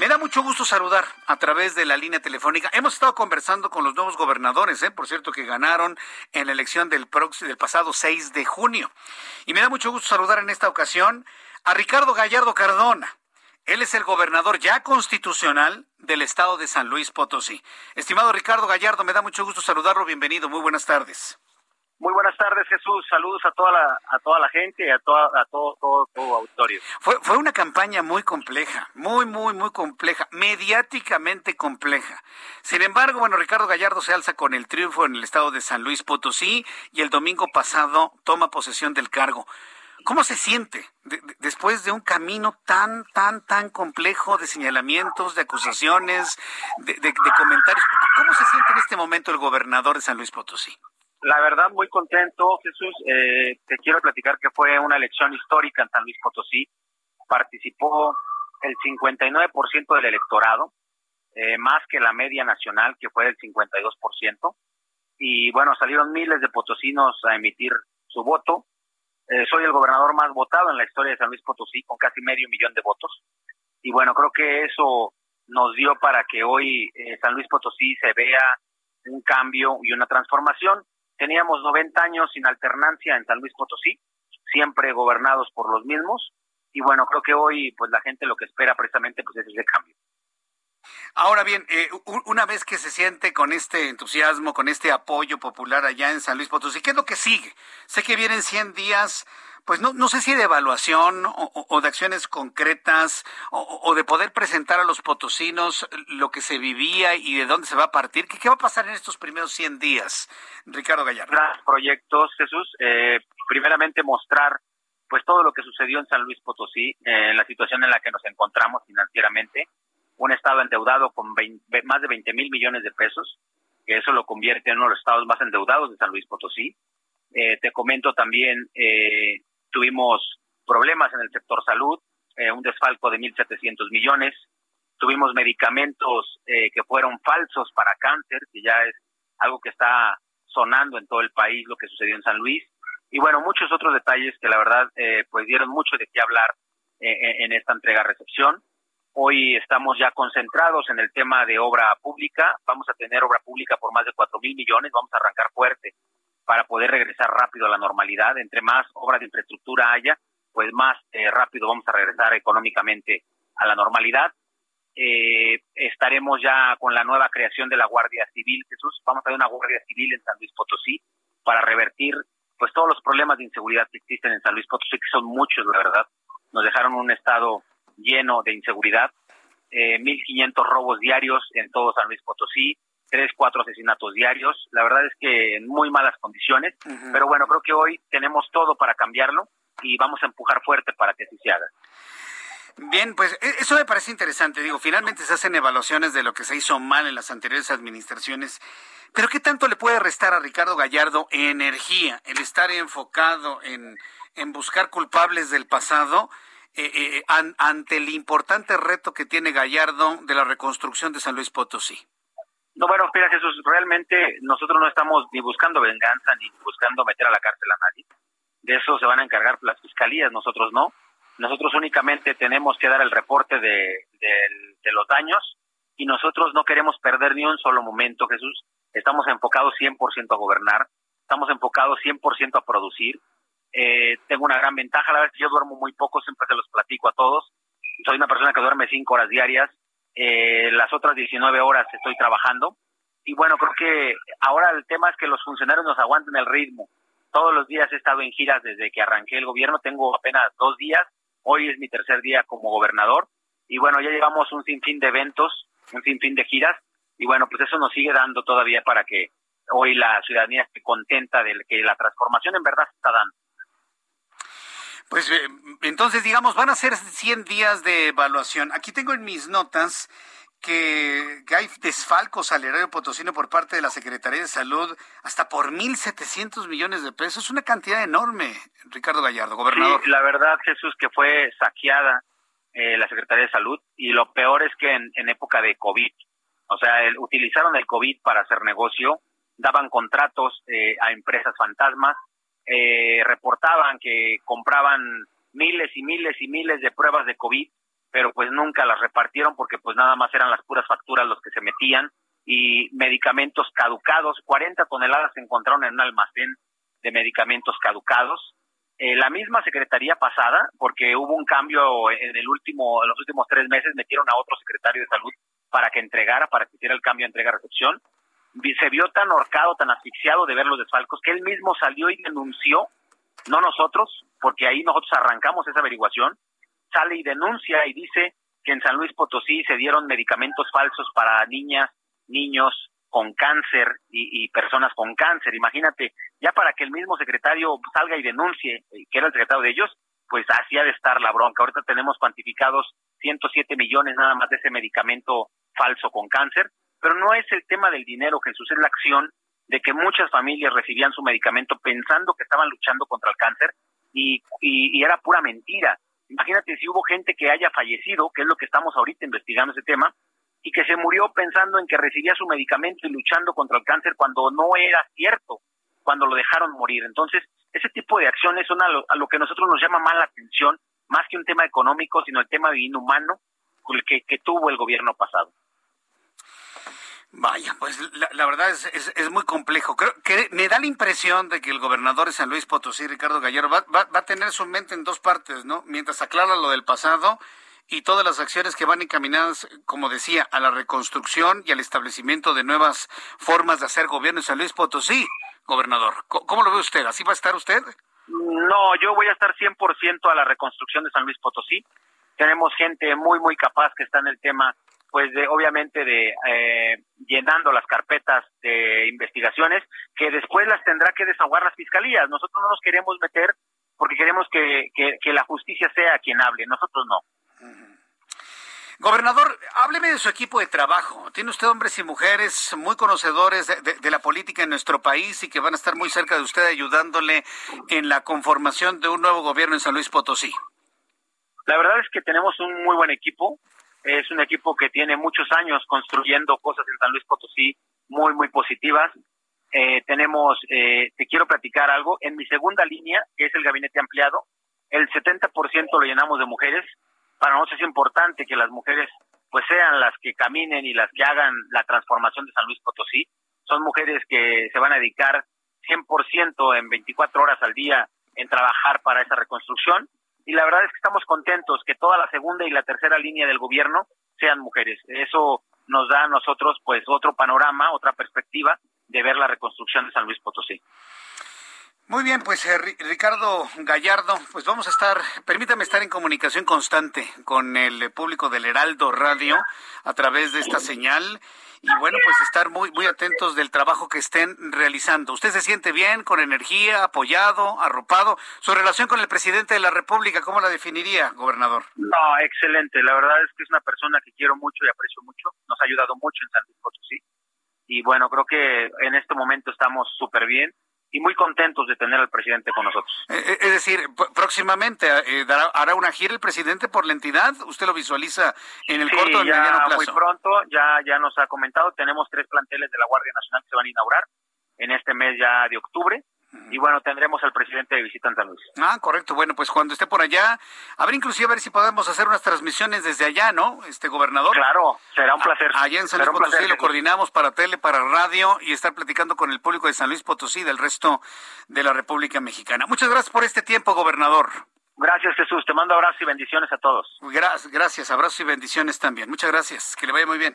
Me da mucho gusto saludar a través de la línea telefónica. Hemos estado conversando con los nuevos gobernadores, ¿eh? por cierto, que ganaron en la elección del, del pasado 6 de junio. Y me da mucho gusto saludar en esta ocasión a Ricardo Gallardo Cardona. Él es el gobernador ya constitucional del estado de San Luis Potosí. Estimado Ricardo Gallardo, me da mucho gusto saludarlo. Bienvenido. Muy buenas tardes. Muy buenas tardes, Jesús. Saludos a toda la, a toda la gente y a, toda, a todo, todo, auditorio. Fue, fue una campaña muy compleja, muy, muy, muy compleja, mediáticamente compleja. Sin embargo, bueno, Ricardo Gallardo se alza con el triunfo en el estado de San Luis Potosí y el domingo pasado toma posesión del cargo. ¿Cómo se siente después de un camino tan, tan, tan complejo de señalamientos, de acusaciones, de, comentarios? ¿Cómo se siente en este momento el gobernador de San Luis Potosí? La verdad, muy contento, Jesús. Eh, te quiero platicar que fue una elección histórica en San Luis Potosí. Participó el 59% del electorado, eh, más que la media nacional, que fue del 52%. Y bueno, salieron miles de potosinos a emitir su voto. Eh, soy el gobernador más votado en la historia de San Luis Potosí, con casi medio millón de votos. Y bueno, creo que eso nos dio para que hoy eh, San Luis Potosí se vea un cambio y una transformación. Teníamos 90 años sin alternancia en San Luis Potosí, siempre gobernados por los mismos. Y bueno, creo que hoy pues la gente lo que espera precisamente pues es ese cambio. Ahora bien, eh, una vez que se siente con este entusiasmo, con este apoyo popular allá en San Luis Potosí, ¿qué es lo que sigue? Sé que vienen 100 días, pues no, no sé si de evaluación o, de acciones concretas o, de poder presentar a los potosinos lo que se vivía y de dónde se va a partir. ¿Qué, qué va a pasar en estos primeros 100 días, Ricardo Gallardo? Proyectos, Jesús. Eh, primeramente mostrar pues todo lo que sucedió en San Luis Potosí, en la situación en la que nos encontramos financieramente un estado endeudado con más de 20 mil millones de pesos, que eso lo convierte en uno de los estados más endeudados de San Luis Potosí. Eh, te comento también, eh, tuvimos problemas en el sector salud, eh, un desfalco de 1.700 millones, tuvimos medicamentos que fueron falsos para cáncer, que ya es algo que está sonando en todo el país, lo que sucedió en San Luis, y bueno, muchos otros detalles que la verdad pues dieron mucho de qué hablar en esta entrega-recepción. Hoy estamos ya concentrados en el tema de obra pública. Vamos a tener obra pública por más de cuatro mil millones. Vamos a arrancar fuerte para poder regresar rápido a la normalidad. Entre más obra de infraestructura haya, pues más eh, rápido vamos a regresar económicamente a la normalidad. Eh, estaremos ya con la nueva creación de la Guardia Civil, Jesús. Vamos a tener una Guardia Civil en San Luis Potosí para revertir pues todos los problemas de inseguridad que existen en San Luis Potosí, que son muchos, la verdad. Nos dejaron un estado lleno de inseguridad, eh, 1.500 robos diarios en todo San Luis Potosí, tres, cuatro asesinatos diarios. La verdad es que en muy malas condiciones, pero bueno, creo que hoy tenemos todo para cambiarlo y vamos a empujar fuerte para que así se haga. Bien, pues e, eso me parece interesante. Digo, finalmente se hacen evaluaciones de lo que se hizo mal en las anteriores administraciones. Pero ¿qué tanto le puede restar a Ricardo Gallardo energía el estar enfocado en, en buscar culpables del pasado eh, eh, ante el importante reto que tiene Gallardo de la reconstrucción de San Luis Potosí? No, bueno, mira Jesús, realmente nosotros no estamos ni buscando venganza ni buscando meter a la cárcel a nadie. De eso se van a encargar las fiscalías, nosotros no. Nosotros únicamente tenemos que dar el reporte de, de los daños y nosotros no queremos perder ni un solo momento, Jesús. Estamos enfocados 100% a gobernar, estamos enfocados 100% a producir, eh, tengo una gran ventaja, la verdad es que yo duermo muy poco, siempre se los platico a todos. Soy una persona que duerme cinco horas diarias, eh, las otras 19 horas estoy trabajando. Y bueno, creo que ahora el tema es que los funcionarios nos aguanten el ritmo. Todos los días he estado en giras desde que arranqué el gobierno, tengo apenas dos días, hoy es mi tercer día como gobernador. Y bueno, ya llevamos un sinfín de eventos, un sinfín de giras. Y bueno, pues eso nos sigue dando todavía para que hoy la ciudadanía esté contenta de que la transformación en verdad se está dando. Pues eh, entonces, digamos, van a ser 100 días de evaluación. Aquí tengo en mis notas que, hay desfalcos al erario potosino por parte de la Secretaría de Salud hasta por 1.700 millones de pesos. Es una cantidad enorme, Ricardo Gallardo, gobernador. Sí, la verdad, Jesús, que fue saqueada eh, la Secretaría de Salud y lo peor es que en, época de COVID, o sea, utilizaron el COVID para hacer negocio, daban contratos eh, a empresas fantasmas, eh, reportaban que compraban miles y miles y miles de pruebas de COVID pero pues nunca las repartieron porque pues nada más eran las puras facturas los que se metían y medicamentos caducados, 40 toneladas se encontraron en un almacén de medicamentos caducados. Eh, la misma secretaría pasada, porque hubo un cambio en el último, en los últimos tres meses, metieron a otro secretario de salud para que entregara, para que hiciera el cambio de entrega-recepción. Se vio tan horcado, tan asfixiado de ver los desfalcos, que él mismo salió y denunció, no nosotros, porque ahí nosotros arrancamos esa averiguación, sale y denuncia y dice que en San Luis Potosí se dieron medicamentos falsos para niñas, niños con cáncer y, personas con cáncer. Imagínate, ya para que el mismo secretario salga y denuncie, eh, que era el secretario de ellos, pues hacía de estar la bronca. Ahorita tenemos cuantificados 107 millones nada más de ese medicamento falso con cáncer, pero no es el tema del dinero, Jesús, es la acción de que muchas familias recibían su medicamento pensando que estaban luchando contra el cáncer y, era pura mentira. Imagínate si hubo gente que haya fallecido, que es lo que estamos ahorita investigando ese tema, y que se murió pensando en que recibía su medicamento y luchando contra el cáncer cuando no era cierto, cuando lo dejaron morir. Entonces, ese tipo de acciones son a lo, a lo que nosotros nos llama más la atención, más que un tema económico, sino el tema inhumano que tuvo el gobierno pasado. Vaya, pues la, verdad es, es, muy complejo. Creo que me da la impresión de que el gobernador de San Luis Potosí, Ricardo Gallero, va, va, a tener su mente en dos partes, ¿no? Mientras aclara lo del pasado y todas las acciones que van encaminadas, como decía, a la reconstrucción y al establecimiento de nuevas formas de hacer gobierno en San Luis Potosí, gobernador. ¿Cómo, lo ve usted? ¿Así va a estar usted? No, yo voy a estar 100% a la reconstrucción de San Luis Potosí. Tenemos gente muy, muy capaz que está en el tema pues de obviamente de eh, llenando las carpetas de investigaciones que después las tendrá que desahogar las fiscalías. Nosotros no nos queremos meter porque queremos que, que, la justicia sea quien hable, nosotros no. Gobernador, hábleme de su equipo de trabajo. Tiene usted hombres y mujeres muy conocedores de, de, la política en nuestro país y que van a estar muy cerca de usted ayudándole en la conformación de un nuevo gobierno en San Luis Potosí. La verdad es que tenemos un muy buen equipo. Es un equipo que tiene muchos años construyendo cosas en San Luis Potosí muy, muy positivas. Eh, tenemos, eh, te quiero platicar algo, en mi segunda línea, que es el gabinete ampliado, el 70% lo llenamos de mujeres. Para nosotros es importante que las mujeres pues sean las que caminen y las que hagan la transformación de San Luis Potosí. Son mujeres que se van a dedicar 100% en 24 horas al día en trabajar para esa reconstrucción y la verdad es que estamos contentos que toda la segunda y la tercera línea del gobierno sean mujeres. Eso nos da a nosotros pues otro panorama, otra perspectiva de ver la reconstrucción de San Luis Potosí. Muy bien, pues eh, Ricardo Gallardo, pues vamos a estar, permítame estar en comunicación constante con el público del Heraldo Radio a través de esta señal y bueno, pues estar muy muy atentos del trabajo que estén realizando. ¿Usted se siente bien, con energía, apoyado, arropado? Su relación con el presidente de la República, ¿cómo la definiría, gobernador? No, excelente. La verdad es que es una persona que quiero mucho y aprecio mucho. Nos ha ayudado mucho en San Luis Potosí. Y bueno, creo que en este momento estamos súper bien y muy contentos de tener al presidente con nosotros. Eh, eh, es decir, próximamente eh, hará una gira el presidente por la entidad. ¿Usted lo visualiza en el corto o ya mediano plazo? Muy pronto, ya, ya nos ha comentado, tenemos tres planteles de la Guardia Nacional que se van a inaugurar en este mes ya de octubre. Y bueno, tendremos al presidente de visita en San Luis. Ah, correcto. Bueno, pues cuando esté por allá, a ver, inclusive a ver si podemos hacer unas transmisiones desde allá, ¿no? Este gobernador. Claro, será un placer. Allá en San Luis Potosí lo coordinamos para tele, para radio y estar platicando con el público de San Luis Potosí y del resto de la República Mexicana. Muchas gracias por este tiempo, gobernador. Gracias, Jesús. Te mando abrazos y bendiciones a todos. Gracias, gracias. Abrazos y bendiciones también. Muchas gracias. Que le vaya muy bien.